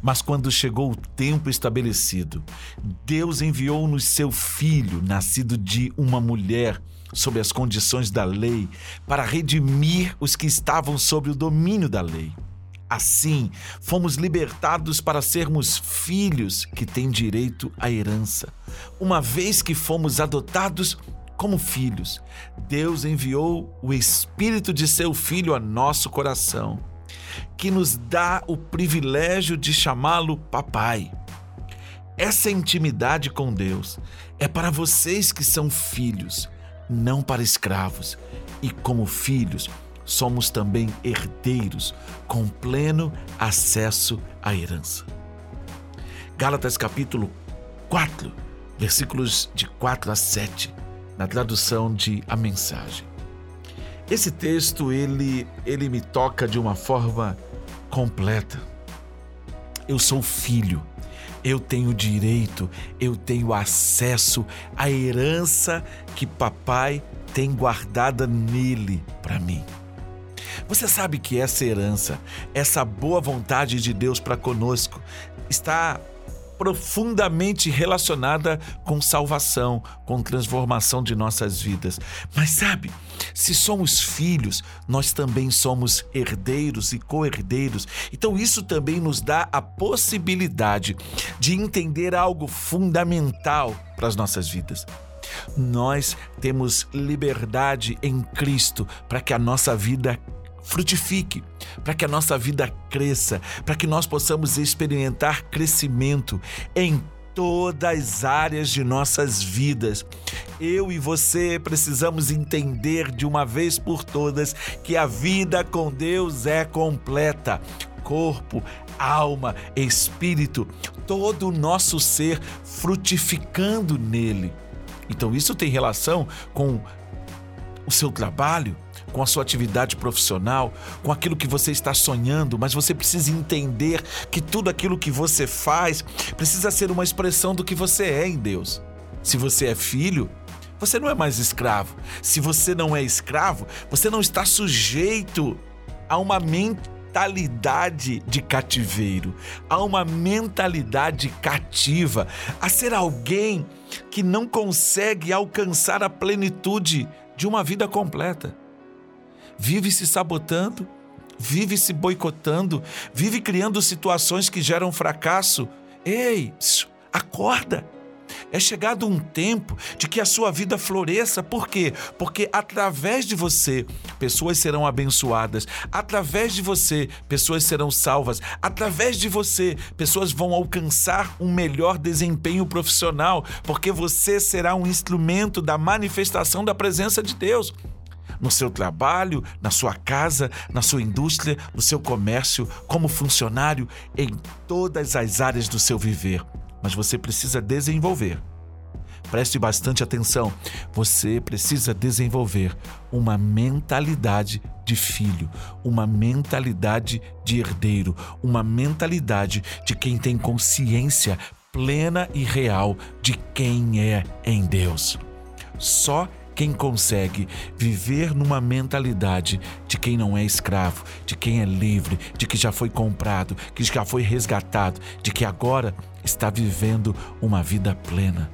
Mas quando chegou o tempo estabelecido, Deus enviou-nos seu filho, nascido de uma mulher, sob as condições da lei, para redimir os que estavam sob o domínio da lei. Assim, fomos libertados para sermos filhos que têm direito à herança. Uma vez que fomos adotados como filhos, Deus enviou o Espírito de seu Filho a nosso coração que nos dá o privilégio de chamá-lo papai. Essa intimidade com Deus é para vocês que são filhos, não para escravos. E como filhos, somos também herdeiros, com pleno acesso à herança. Gálatas capítulo 4, versículos de 4 a 7, na tradução de A Mensagem. Esse texto ele ele me toca de uma forma completa. Eu sou filho. Eu tenho direito, eu tenho acesso à herança que papai tem guardada nele para mim. Você sabe que essa herança, essa boa vontade de Deus para conosco, está profundamente relacionada com salvação, com transformação de nossas vidas. Mas sabe, se somos filhos, nós também somos herdeiros e co-herdeiros. Então isso também nos dá a possibilidade de entender algo fundamental para as nossas vidas. Nós temos liberdade em Cristo para que a nossa vida frutifique, para que a nossa vida cresça, para que nós possamos experimentar crescimento em todas as áreas de nossas vidas. Eu e você precisamos entender de uma vez por todas que a vida com Deus é completa. Corpo, alma, espírito, todo o nosso ser frutificando nele. Então, isso tem relação com o seu trabalho, com a sua atividade profissional, com aquilo que você está sonhando, mas você precisa entender que tudo aquilo que você faz precisa ser uma expressão do que você é em Deus. Se você é filho, você não é mais escravo. Se você não é escravo, você não está sujeito a uma mentalidade de cativeiro, a uma mentalidade cativa, a ser alguém que não consegue alcançar a plenitude de uma vida completa vive se sabotando, vive se boicotando, vive criando situações que geram fracasso. Ei, acorda! É chegado um tempo de que a sua vida floresça. Por quê? Porque através de você, pessoas serão abençoadas. Através de você, pessoas serão salvas. Através de você, pessoas vão alcançar um melhor desempenho profissional, porque você será um instrumento da manifestação da presença de Deus no seu trabalho, na sua casa, na sua indústria, no seu comércio, como funcionário, em todas as áreas do seu viver. Mas você precisa desenvolver. Preste bastante atenção. Você precisa desenvolver uma mentalidade de filho, uma mentalidade de herdeiro, uma mentalidade de quem tem consciência plena e real de quem é em Deus. Só quem consegue viver numa mentalidade de quem não é escravo, de quem é livre, de que já foi comprado, que já foi resgatado, de que agora está vivendo uma vida plena.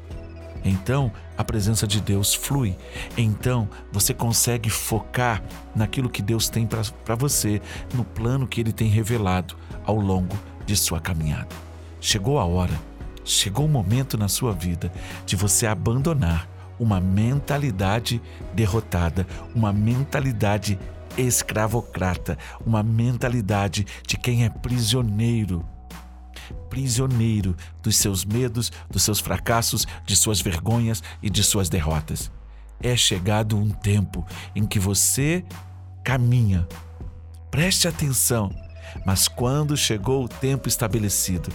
Então, a presença de Deus flui. Então, você consegue focar naquilo que Deus tem para você, no plano que Ele tem revelado ao longo de sua caminhada. Chegou a hora, chegou o momento na sua vida de você abandonar uma mentalidade derrotada, uma mentalidade escravocrata, uma mentalidade de quem é prisioneiro. Prisioneiro dos seus medos, dos seus fracassos, de suas vergonhas e de suas derrotas. É chegado um tempo em que você caminha. Preste atenção. Mas quando chegou o tempo estabelecido,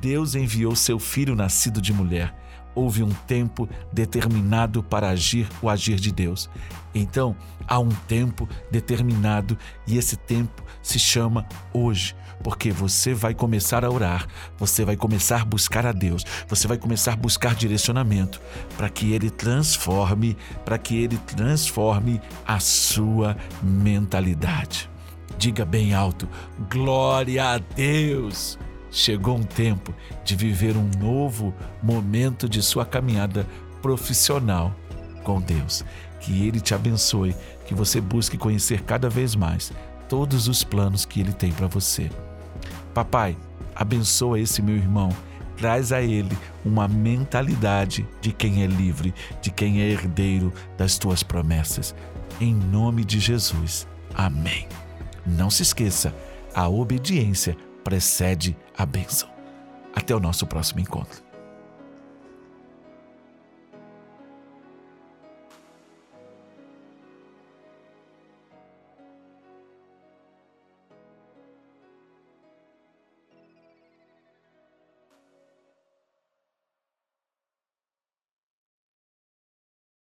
Deus enviou seu filho nascido de mulher houve um tempo determinado para agir o agir de Deus. Então, há um tempo determinado e esse tempo se chama hoje, porque você vai começar a orar, você vai começar a buscar a Deus, você vai começar a buscar direcionamento para que ele transforme, para que ele transforme a sua mentalidade. Diga bem alto: glória a Deus! Chegou um tempo de viver um novo momento de sua caminhada profissional com Deus. Que Ele te abençoe, que você busque conhecer cada vez mais todos os planos que Ele tem para você. Papai, abençoa esse meu irmão. Traz a ele uma mentalidade de quem é livre, de quem é herdeiro das tuas promessas. Em nome de Jesus. Amém. Não se esqueça, a obediência precede a bênção. Até o nosso próximo encontro.